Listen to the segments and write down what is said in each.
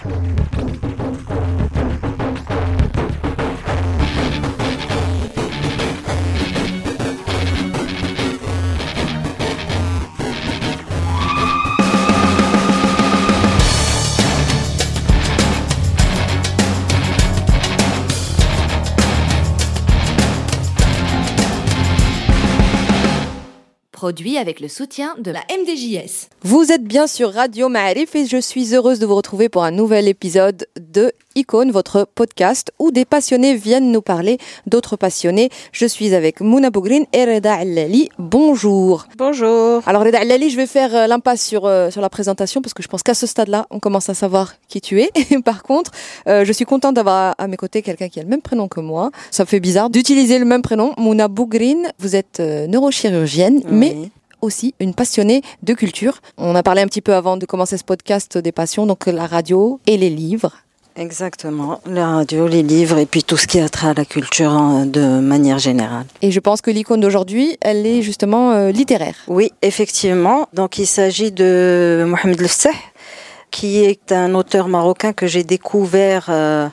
Thank you. Produit avec le soutien de la MDJS. Vous êtes bien sur Radio Ma'arif et je suis heureuse de vous retrouver pour un nouvel épisode de Icône, votre podcast où des passionnés viennent nous parler d'autres passionnés. Je suis avec Mouna Bougrine et Reda Allali. Bonjour. Bonjour. Alors Reda Allali, je vais faire euh, l'impasse sur, euh, sur la présentation parce que je pense qu'à ce stade-là, on commence à savoir qui tu es. Par contre, euh, je suis contente d'avoir à mes côtés quelqu'un qui a le même prénom que moi. Ça me fait bizarre d'utiliser le même prénom. Mouna Bougrine, vous êtes neurochirurgienne, mais aussi une passionnée de culture. On a parlé un petit peu avant de commencer ce podcast des passions, donc la radio et les livres. Exactement, la radio, les livres et puis tout ce qui a trait à la culture de manière générale. Et je pense que l'icône d'aujourd'hui, elle est justement euh, littéraire. Oui, effectivement. Donc il s'agit de Mohamed Lefseh, qui est un auteur marocain que j'ai découvert. Euh,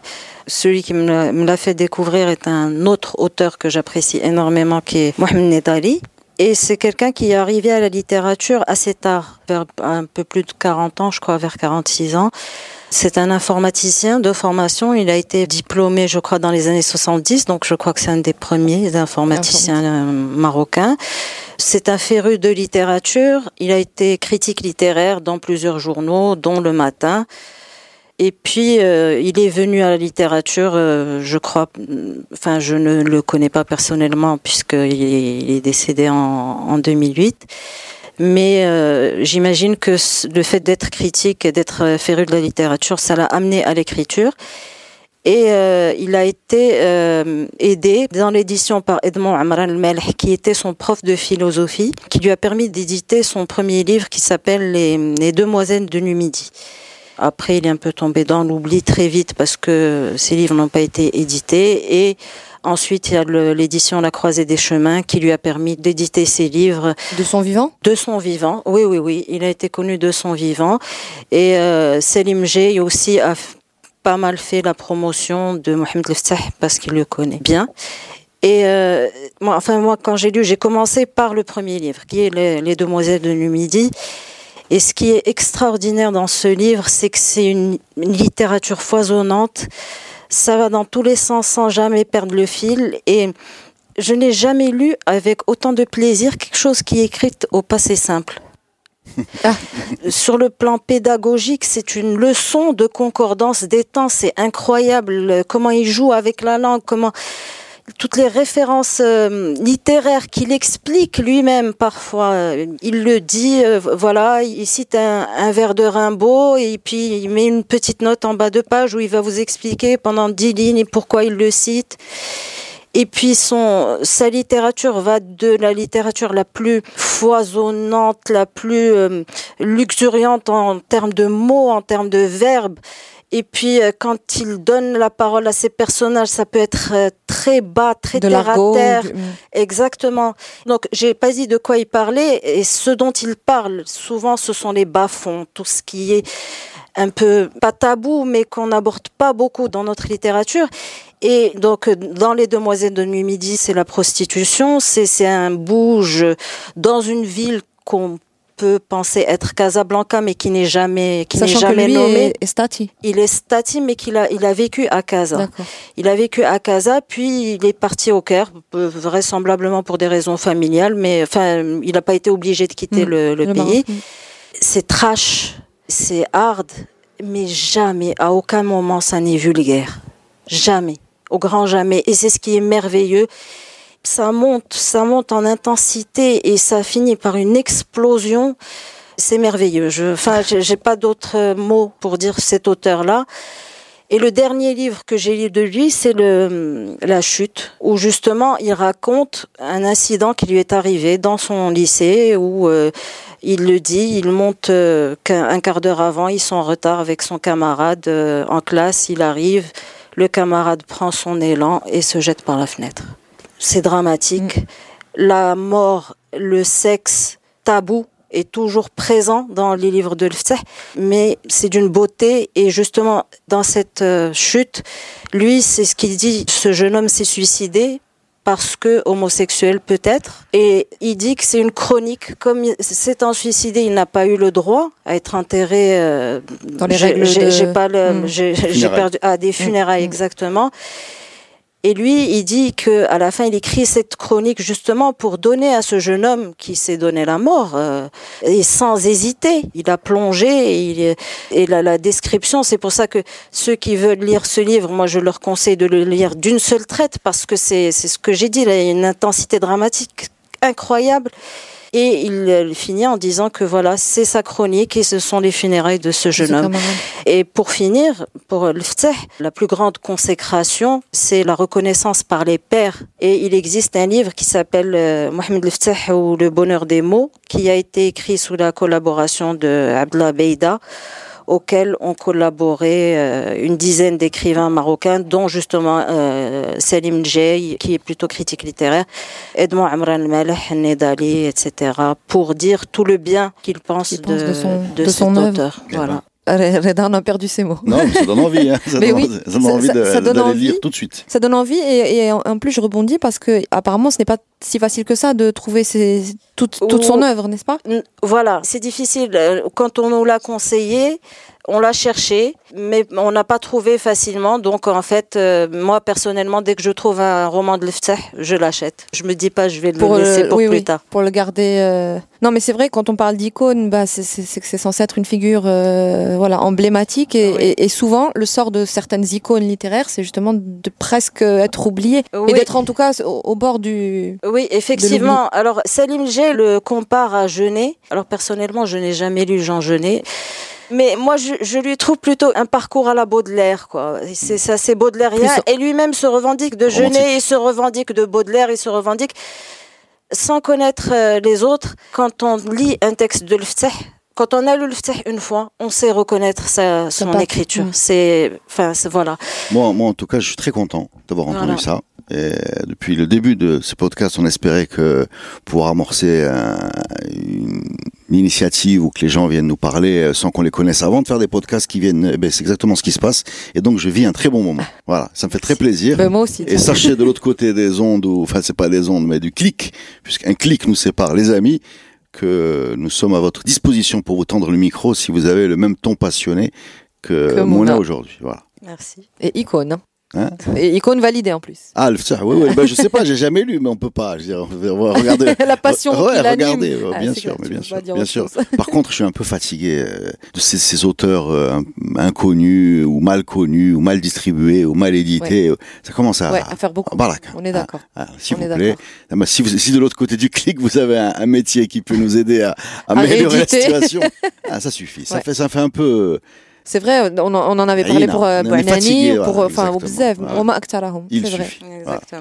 celui qui me l'a fait découvrir est un autre auteur que j'apprécie énormément, qui est Mohamed Nedali. Et c'est quelqu'un qui est arrivé à la littérature assez tard, vers un peu plus de 40 ans, je crois, vers 46 ans. C'est un informaticien de formation. Il a été diplômé, je crois, dans les années 70. Donc, je crois que c'est un des premiers informaticiens marocains. C'est un féru de littérature. Il a été critique littéraire dans plusieurs journaux, dont Le Matin. Et puis, euh, il est venu à la littérature, euh, je crois, enfin, je ne le connais pas personnellement puisqu'il est, décédé en, en 2008. Mais euh, j'imagine que le fait d'être critique et d'être féru de la littérature, ça l'a amené à l'écriture. Et il a été aidé dans l'édition par Edmond Amran al qui était son prof de philosophie, qui lui a permis d'éditer son premier livre qui s'appelle Les, Les Demoiselles de Numidie. Après, il est un peu tombé dans l'oubli très vite parce que ses livres n'ont pas été édités. Et ensuite, il y a l'édition La Croisée des Chemins qui lui a permis d'éditer ses livres. De son vivant? De son vivant, oui, oui, oui. Il a été connu de son vivant. Et euh, Selim J aussi a pas mal fait la promotion de Mohamed Leftah parce qu'il le connaît bien. Et euh, moi, enfin, moi, quand j'ai lu, j'ai commencé par le premier livre, qui est Les, les Demoiselles de Numidie. Et ce qui est extraordinaire dans ce livre, c'est que c'est une, littérature foisonnante. Ça va dans tous les sens sans jamais perdre le fil. Et je n'ai jamais lu avec autant de plaisir quelque chose qui est écrit au passé simple. Ah. Sur le plan pédagogique, c'est une leçon de concordance des temps. C'est incroyable comment il joue avec la langue, comment toutes les références euh, littéraires qu'il explique lui-même parfois. Euh, il le dit, euh, voilà, il cite un, vers de Rimbaud et puis il met une petite note en bas de page où il va vous expliquer pendant dix lignes pourquoi il le cite. Et puis son, sa littérature va de la littérature la plus foisonnante, la plus luxuriante en termes de mots, en termes de verbes, et puis, euh, quand il donne la parole à ses personnages, ça peut être euh, très bas, très de terre à terre. Exactement. Donc, j'ai pas dit de quoi il parlait. Et ce dont il parle, souvent, ce sont les bas-fonds, tout ce qui est un peu, pas tabou, mais qu'on n'aborde pas beaucoup dans notre littérature. Et donc, dans Les Demoiselles de Nuit Midi, c'est la prostitution. C'est un bouge dans une ville qu'on peut penser être Casablanca, mais qui n'est jamais, qui n'est jamais nommé. Est, Stati. Il est Stati, mais qu'il a, il a vécu à Casa. Il a vécu à Casa, puis il est parti au Caire, vraisemblablement pour des raisons familiales, mais enfin, il n'a pas été obligé de quitter mm. le, le, pays. Mm. C'est trash, c'est hard, mais jamais, à aucun moment, ça n'est vulgaire. Jamais. Au grand jamais. Et c'est ce qui est merveilleux ça monte, ça monte en intensité et ça finit par une explosion. C'est merveilleux. Je, enfin, j'ai pas d'autres mots pour dire cet auteur-là. Et le dernier livre que j'ai lu de lui, c'est La chute, où justement il raconte un incident qui lui est arrivé dans son lycée, où euh, il le dit, il monte euh, qu'un quart d'heure avant, ils sont en retard avec son camarade euh, en classe, il arrive, le camarade prend son élan et se jette par la fenêtre c'est dramatique. Mm. La mort, le sexe tabou est toujours présent dans les livres de l'Ftah, mais c'est d'une beauté et justement dans cette euh, chute, lui, c'est ce qu'il dit, ce jeune homme s'est suicidé parce que homosexuel peut-être. Et il dit que c'est une chronique. Comme s'étant suicidé, il n'a pas eu le droit à être enterré euh, dans les règles. J'ai pas le, hmm. j'ai perdu à des funérailles hmm. exactement. Et lui, il dit que à la fin, il écrit cette chronique justement pour donner à ce jeune homme qui s'est donné la mort euh, et sans hésiter, il a plongé et, et la, description. C'est pour ça que ceux qui veulent lire ce livre, moi, je leur conseille de le lire d'une seule traite parce que c'est ce que j'ai dit, il a une intensité dramatique incroyable. Et il finit en disant que voilà, c'est sa chronique et ce sont les funérailles de ce jeune homme. Et pour finir, pour le la plus grande consécration, c'est la reconnaissance par les pères. Et il existe un livre qui s'appelle euh, Mohamed le ou Le bonheur des mots, qui a été écrit sous la collaboration de Abdullah Beida auquel ont collaboré euh, une dizaine d'écrivains marocains, dont justement euh, Salim Djei, qui est plutôt critique littéraire, Edmond Amran Maleh, Nedali, etc., pour dire tout le bien qu'il pense, de, de, son, de, son auteur. Voilà. Reda, on a perdu ses mots. Non, ça donne envie. Hein. Ça, donne, oui, ça donne envie de, lire tout de suite. Ça donne envie et, en plus je rebondis parce que apparemment ce n'est pas si facile que ça de trouver toute, toute son œuvre, n'est-ce pas? Voilà, c'est difficile. Euh, quand on nous l'a conseillé, on l'a cherché, mais on n'a pas trouvé facilement. Donc en fait, euh, moi personnellement, dès que je trouve un roman de Lefteh, je l'achète. Je me dis pas, je vais le laisser pour plus tard. Pour le garder. Euh, non, mais c'est vrai quand on parle d'icône, bah c'est c'est censé être une figure euh, voilà emblématique et, et, souvent le sort de certaines icônes littéraires, c'est justement de presque être oublié et d'être en tout cas au, bord du. Oui, effectivement. Alors Salim G le compare à Genet. Alors personnellement, je n'ai jamais lu Jean Genet. Mais moi, je, je, lui trouve plutôt un parcours à la Baudelaire, quoi. C'est ça, c'est baudelairien. Et lui-même se revendique de Genet, il se revendique de Baudelaire, il se revendique sans connaître euh, les autres. Quand on lit un texte de Lfteh, quand on a lu Lfteh une fois, on sait reconnaître sa, son écriture. C'est, enfin, voilà. Moi, moi, en tout cas, je suis très content d'avoir entendu ça. Et depuis le début de ce podcast, on espérait que pour amorcer une, initiative où que les gens viennent nous parler euh, sans qu'on les connaisse avant de faire des podcasts qui viennent, eh ben, c'est exactement ce qui se passe. Et donc je vis un très bon moment. Voilà, ça me fait très plaisir. Ben, moi aussi. Et sachez de l'autre côté des ondes, ou enfin c'est pas des ondes, mais du clic, puisqu'un clic nous sépare, les amis, que nous sommes à votre disposition pour vous tendre le micro si vous avez le même ton passionné que, que Mona aujourd'hui. Voilà. Merci. Et icône. Hein. Et icône validée en plus. Ah, le, oui, oui. Ben, je sais pas, j'ai jamais lu, mais on peut pas. Je dire, regarder. la passion. Ouais, regardez, ah, bien sûr, mais bien sûr, bien sûr. Par contre, je suis un peu fatigué euh, de ces, ces auteurs euh, inconnus ou mal connus ou mal distribués ou mal édités. Ça commence à, ouais, à faire beaucoup. On est d'accord. Ah, S'il vous plaît, si, vous, si de l'autre côté du clic vous avez un, métier qui peut nous aider à, améliorer la situation, ah, ça suffit. Ça fait, ça fait un peu c'est vrai, on, on, en avait parlé pour euh, Nani, pour enfin Obzev, Roma Akhtarahum. C'est vrai.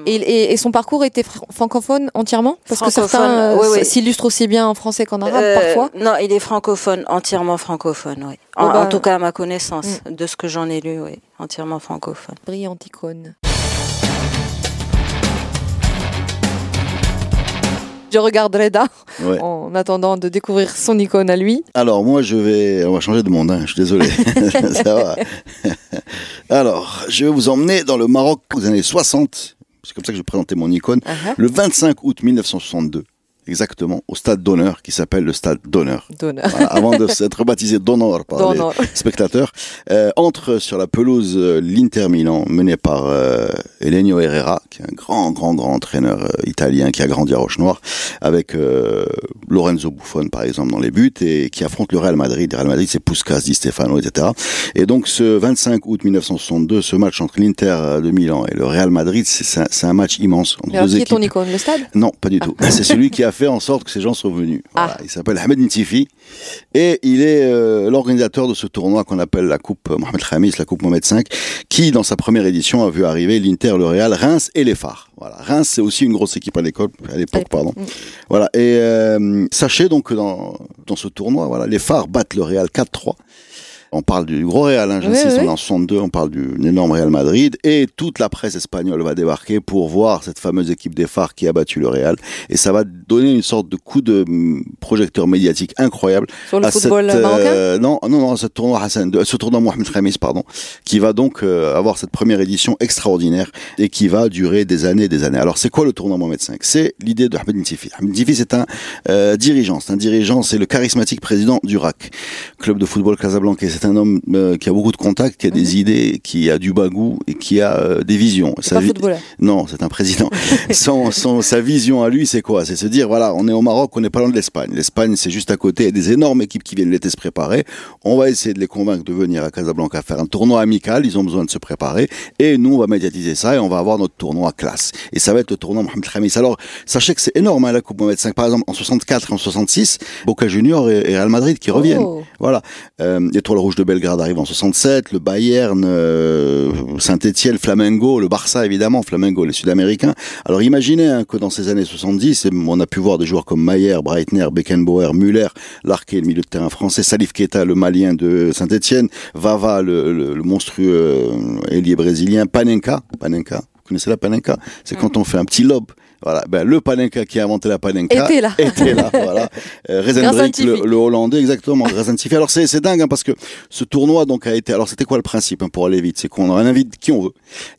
Et, et, son parcours était francophone entièrement? Parce que certains euh, s'illustrent aussi bien en français qu'en arabe euh, parfois? Non, il est francophone, entièrement francophone, oui. En, oh bah, tout cas, à ma connaissance, mm. de ce que j'en ai lu, oui, entièrement francophone. Brillante icône. Je regarde Reda en attendant de découvrir son icône à lui. Alors moi je vais, on va changer de monde, hein, je suis désolé. Ça va. Alors je vais vous emmener dans le Maroc aux années 60. C'est comme ça que je présenter mon icône. Uh-huh. Le 25 août 1962 exactement au stade d'honneur qui s'appelle le stade d'honneur. avant de s'être baptisé d'honneur par les spectateurs, euh, entre sur la pelouse euh, l'Inter Milan mené par euh, Elenio Herrera, qui est un grand, grand, grand entraîneur euh, italien qui a grandi à Roche-Noire, avec euh, Lorenzo Buffon par exemple dans les buts et qui affronte le Real Madrid. Le Real Madrid c'est Puskas, Di Stefano, etc. Et donc ce 25 août 1962, ce match entre l'Inter de Milan et le Real Madrid, c'est un, un, match immense. Entre Alors, qui est ton icône, le stade? Non, pas du tout. c'est celui qui a fait en sorte que ces gens sont venus. Ah. Il s'appelle Ahmed Ntifi et il est euh, l'organisateur de ce tournoi qu'on appelle la Coupe Mohamed Khamis, la Coupe Mohamed V, qui dans sa première édition a vu arriver l'Inter, le Real, Reims et les Phares. Voilà, Reims c'est aussi une grosse équipe à l'école, à l'époque, pardon. Voilà, et euh, sachez donc que dans, dans ce tournoi, voilà, les Phares battent le Real 4-3 On parle du gros Real, hein, j'insiste, on est en 62, on parle d'une énorme Real Madrid, et toute la presse espagnole va débarquer pour voir cette fameuse équipe des phares qui a battu le Real, et ça va donner une sorte de coup de projecteur médiatique incroyable. Sur le à football cette, marocain? euh, Non, non, non, ce tournoi Hassan, de- ce tournoi Mohamed Khamis, pardon, qui va donc euh, avoir cette première édition extraordinaire et qui va durer des années et des années. Alors c'est quoi le tournoi Mohamed V C'est l'idée de Ahmed Ntifi. Ahmed Ntifi c'est un euh, dirigeant, c'est un dirigeant, c'est le charismatique président du RAC, club de football Casablanca. C'est un homme euh, qui a beaucoup de contacts, qui a des idées, qui a du bagou et qui a euh, des visions. Mhm. Sa pas vi- non, c'est un président. son, son- sa vision à lui, c'est quoi? C'est se dire, voilà, on est au Maroc, on n'est pas loin de l'Espagne. L'Espagne, c'est juste à côté, il y a des énormes équipes qui viennent l'été se préparer. On va essayer de les convaincre de venir à Casablanca faire un tournoi amical, ils ont besoin de se préparer. Et nous, on va médiatiser ça et on va avoir notre tournoi classe. Et ça va être le tournoi Mohamed Khamis. Alors, sachez que c'est énorme, hein, la Coupe Mohamed V. Par exemple, en 64 et en 66, Boca Junior et, et Real Madrid qui reviennent. Oh. Voilà. Euh, Étoile Rouge de Belgrade arrive en 67, le Bayern, euh, Saint-Etienne, Flamengo, le Barça évidemment, Flamengo, les Sud-Américains. Alors imaginez hein, que dans ces années 70, et on a pu voir des joueurs comme Mayer, Breitner, Beckenbauer, Müller, l'arqué, le milieu de terrain français, Salif Keita, le Malien de Saint-Etienne, Vava, le, le- le monstrueux euh, ailier brésilien, Panenka, Panenka. Vous connaissez la Panenka? C'est quand on fait un petit lob. Voilà, ben, le Panenka qui a inventé la Panenka Était là. était là, voilà. Euh, le, le Hollandais, exactement. Alors c'est c'est dingue hein, parce que ce tournoi donc a été. Alors c'était quoi le principe hein, pour aller vite? C'est qu'on invite qui on veut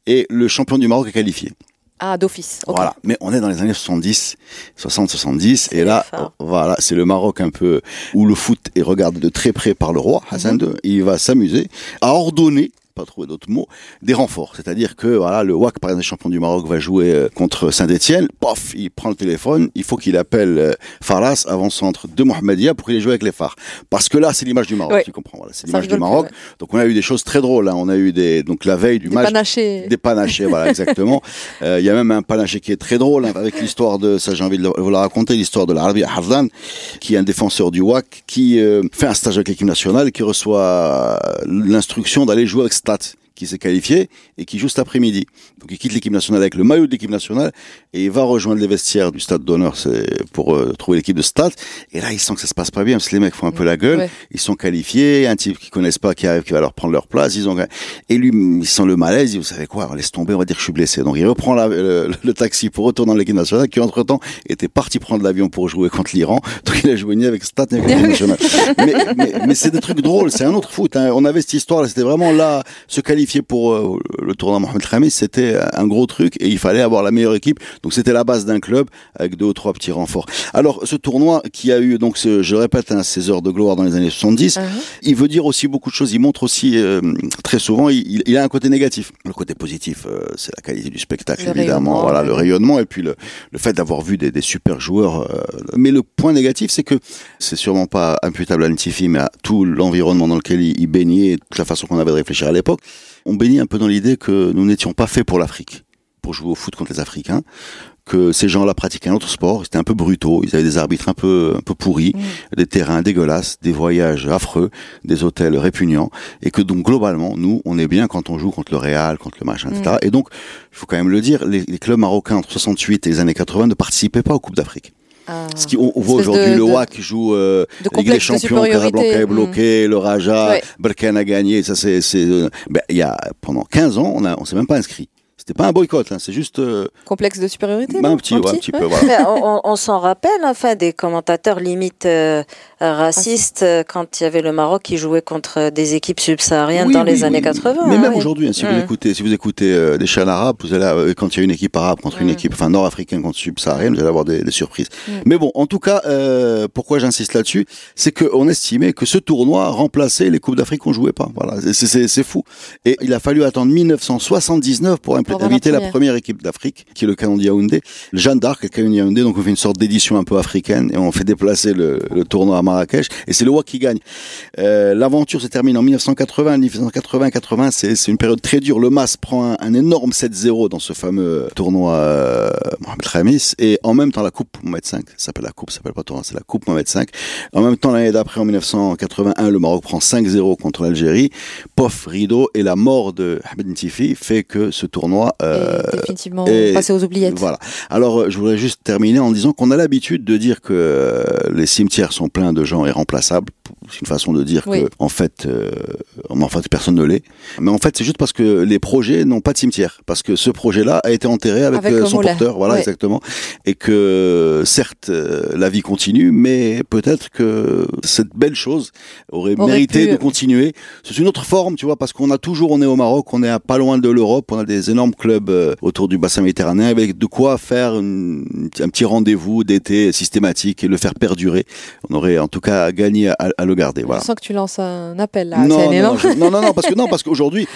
et le champion du Maroc est qualifié. Ah, d'office. Voilà. Mais on est dans les années 70, 60, 70 et là, fort. voilà, c'est le Maroc un peu où le foot est regardé de très près par le roi Hassan II. Il va s'amuser à ordonner pas trouver d'autres mots, des renforts. C'est-à-dire que voilà, le WAC, par exemple, champion du Maroc, va jouer euh, contre Saint-Etienne. Pof, il prend le téléphone, il faut qu'il appelle euh, Faras, avant-centre de Mohamedia, pour qu'il ait joué avec les phares. Parce que là, c'est l'image du Maroc, Ouais. tu comprends. Voilà, c'est l'image du plus, Maroc. ouais. Donc on a eu des choses très drôles. Hein. On a eu des donc la veille du Des match panachés. des panachés, voilà, exactement. Euh, Il y a même un panaché qui est très drôle, hein, avec l'histoire de, ça j'ai envie de vous la raconter, l'histoire de l'Arabi Hardan, qui est un défenseur du WAC, qui euh, fait un stage avec l'équipe nationale, qui reçoit l'instruction d'aller jouer avec Stade qui s'est qualifié et qui joue cet après-midi. Donc il quitte l'équipe nationale avec le maillot de l'équipe nationale et il va rejoindre les vestiaires du stade d'honneur c'est pour euh, trouver l'équipe de stade. Et là, il sent que ça se passe pas bien parce que les mecs font un peu la gueule. Ouais. Ils sont qualifiés, un type qu'ils connaissent pas qui arrive, qui va leur prendre leur place. Ils ont et lui, il sent le malaise. Il dit, vous savez quoi, on laisse tomber, on va dire que je suis blessé. Donc il reprend la- le, le taxi pour retourner dans l'équipe nationale, qui entre temps était parti prendre l'avion pour jouer contre l'Iran. Donc il a joué ni avec Stade ni avec l'équipe nationale. mais mais, mais c'est des trucs drôles. C'est un autre foot. hein. On avait cette histoire. C'était vraiment là se qualifier pour euh, le tournoi Mohamed Khamis. C'était un gros truc et il fallait avoir la meilleure équipe. Donc c'était la base d'un club avec deux ou trois petits renforts. Alors ce tournoi qui a eu donc ce- je le répète hein, ses heures de gloire dans les années 70, Uh-huh. il veut dire aussi beaucoup de choses. Il montre aussi euh, très souvent, il, il- a un côté négatif. Le côté positif, euh, c'est la qualité du spectacle, Le évidemment. Voilà, ouais. le rayonnement et puis le, le fait d'avoir vu des, des super joueurs. euh, mais le point négatif, c'est que c'est sûrement pas imputable à Ntifi, mais à tout l'environnement dans lequel il, il baignait, toute la façon qu'on avait de réfléchir à l'époque. On baignait un peu dans l'idée que nous n'étions pas faits pour l'Afrique, pour jouer au foot contre les Africains que ces gens-là pratiquaient un autre sport, ils étaient un peu brutaux, ils avaient des arbitres un peu un peu pourris, des terrains dégueulasses, des voyages affreux, des hôtels répugnants, et que donc globalement, nous, on est bien quand on joue contre le Real, contre le machin, etc. Et donc, il faut quand même le dire, les, les clubs marocains entre 68 et les années 80 ne participaient pas aux Coupes d'Afrique. Ah. Ce qui, on, on voit aujourd'hui de- le de- WAC joue euh, de Ligue des de Champions, supériorité. Casablanca est Mm. bloqué, le Raja, Ouais. Berkane a gagné, ça c'est, c'est, euh, ben, il y a pendant 15 ans, on a, on s'est même pas inscrit. C'était pas un boycott, hein, c'est juste euh, Complexe de supériorité ben, non un petit, ouais, un petit ouais. peu, voilà. Mais on, on- on s'en rappelle, enfin, des commentateurs limite euh, racistes euh, quand il y avait le Maroc qui jouait contre des équipes subsahariennes Oui, dans oui, les années oui. 80. Mais hein, même aujourd'hui, hein, si vous Mm. écoutez, si vous écoutez euh, des chaînes arabes, vous allez, euh, quand il y a une équipe arabe contre une Mm. équipe, enfin nord-africaine contre subsaharienne, vous allez avoir des, des surprises. Mm. Mais bon, en tout cas, euh, pourquoi j'insiste là-dessus, c'est qu'on estimait que ce tournoi remplaçait les coupes d'Afrique qu'on jouait pas. Voilà, c'est- fou. Et il a fallu attendre 1979 pour inviter la première. équipe d'Afrique, qui est le Canon Yaoundé, Jeanne d'Arc et le Canon de Yaoundé. Donc on fait une sorte d'édition un peu africaine et on fait déplacer le, le tournoi à Marrakech. Et c'est le WAC qui gagne. Euh, L'aventure se termine en 1980. 1980-80, c'est une période très dure. Le MAS prend un, un énorme 7-0 dans ce fameux tournoi euh, Mohamed Khamis. Et en même temps, la Coupe Mohamed V, ça s'appelle la Coupe, ça s'appelle pas tournoi, c'est la Coupe Mohamed V. En même temps, l'année d'après, en 1981, le Maroc prend 5-0 contre l'Algérie. Pof, rideau. Et la mort de Ahmed Ntifi fait que ce tournoi... euh, Et définitivement passé aux oubliettes. voilà. Alors, je voudrais juste terminer en disant qu'on a l'habitude de dire que les cimetières sont pleins de gens est remplaçable. C'est une façon de dire que, en fait, euh, en fait, personne ne l'est. Mais en fait, c'est juste parce que les projets n'ont pas de cimetière. Parce que ce projet-là a été enterré avec, euh, son porteur. Voilà, exactement. Et que, certes, euh, la vie continue, mais peut-être que cette belle chose aurait, mérité de continuer. C'est une autre forme, tu vois, parce qu'on a toujours, on est au Maroc, on est pas loin de l'Europe, on a des énormes clubs autour du bassin méditerranéen avec de quoi faire un petit rendez-vous d'été systématique et le faire perdurer. On aurait en tout cas à, à le garder. Voilà. Je sens que tu lances un appel là. Non, non, non, non, non, parce que non, parce qu'aujourd'hui,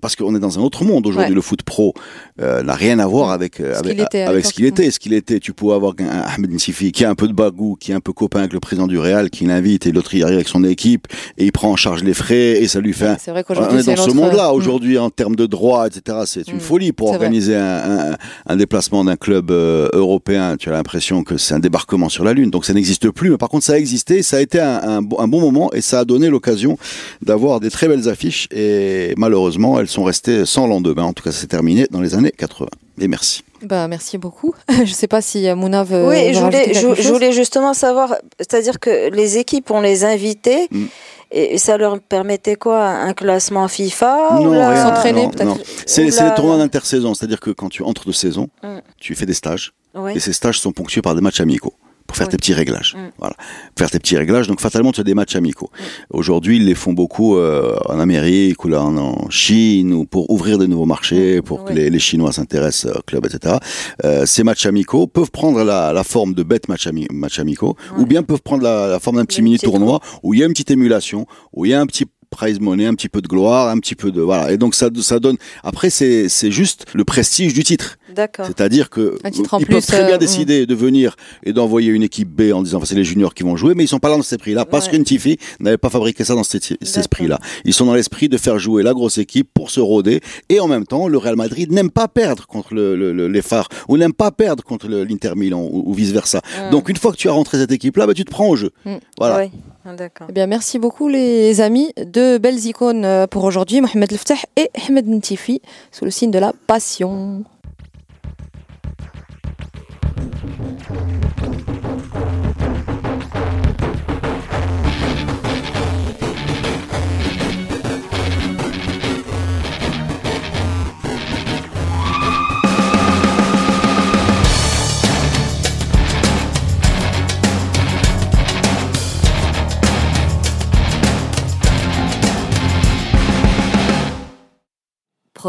parce qu'on est dans un autre monde aujourd'hui. Le foot pro euh, n'a rien à voir avec euh, avec, avec ce qu'il était. Ce qu'il était, tu pouvais avoir un Ahmed Nsifi qui a un peu de bagou, qui est un peu copain avec le président du Real, qui l'invite et l'autre il arrive avec son équipe et il prend en charge les frais et ça lui fait. C'est vrai qu'aujourd'hui, on est dans ce monde-là aujourd'hui en termes de droits, etc. C'est une mm. folie pour organiser un, un, un, déplacement d'un club euh, européen. Tu as l'impression que c'est un débarquement sur la lune. Donc ça n'existe plus. Mais par contre, ça a existé. Ça a été un, un, un bon moment et ça a donné l'occasion d'avoir des très belles affiches et malheureusement, elles sont restées sans lendemain. En tout cas, c'est terminé dans les années 80. Et merci. Bah, merci beaucoup. je sais pas si Mouna veut. Oui, je voulais, je, voulais, justement savoir, c'est-à-dire que les équipes, on les invitait. Mm. Et ça leur permettait quoi? Un classement FIFA Non, s'entraîner peut-être C'est les tournois d'intersaison, c'est-à-dire que quand tu entres de saison, mm. tu fais des stages. Et ces stages sont ponctués par des matchs amicaux pour faire tes petits réglages. Mm. Voilà, faire tes petits réglages. Donc fatalement, tu as des matchs amicaux. Mm. Aujourd'hui, ils les font beaucoup euh, en Amérique ou là en, Chine ou pour ouvrir de nouveaux marchés, mm. pour que les, les, Chinois s'intéressent au club, etc. Euh, ces matchs amicaux peuvent prendre la, la forme de bêtes matchs, match amicaux, ou bien peuvent prendre la, la forme d'un petit mini tournoi où il y a une petite émulation, où il y a un petit prize money, un petit peu de gloire, un petit peu de voilà. Et donc ça ça donne. Après c'est c'est juste le prestige du titre. D'accord. C'est-à-dire que ils peuvent très bien euh, décider de venir et d'envoyer une équipe B en disant enfin, c'est les juniors qui vont jouer, mais ils sont pas là dans cet esprit-là parce qu'une Tiffy n'avait pas fabriqué ça dans cet, esprit-là. Ils sont dans l'esprit de faire jouer la grosse équipe pour se rôder et en même temps le Real Madrid n'aime pas perdre contre le, le, les phares ou n'aime pas perdre contre l'Inter Milan ou, vice versa. Mm. Donc une fois que tu as rentré cette équipe-là, bah, tu te prends au jeu. Mm. Voilà. Ah, d'accord. Eh bien, merci beaucoup les amis. Deux belles icônes euh, pour aujourd'hui, Mohamed Leftah et Ahmed Ntifi, sous le signe de la passion.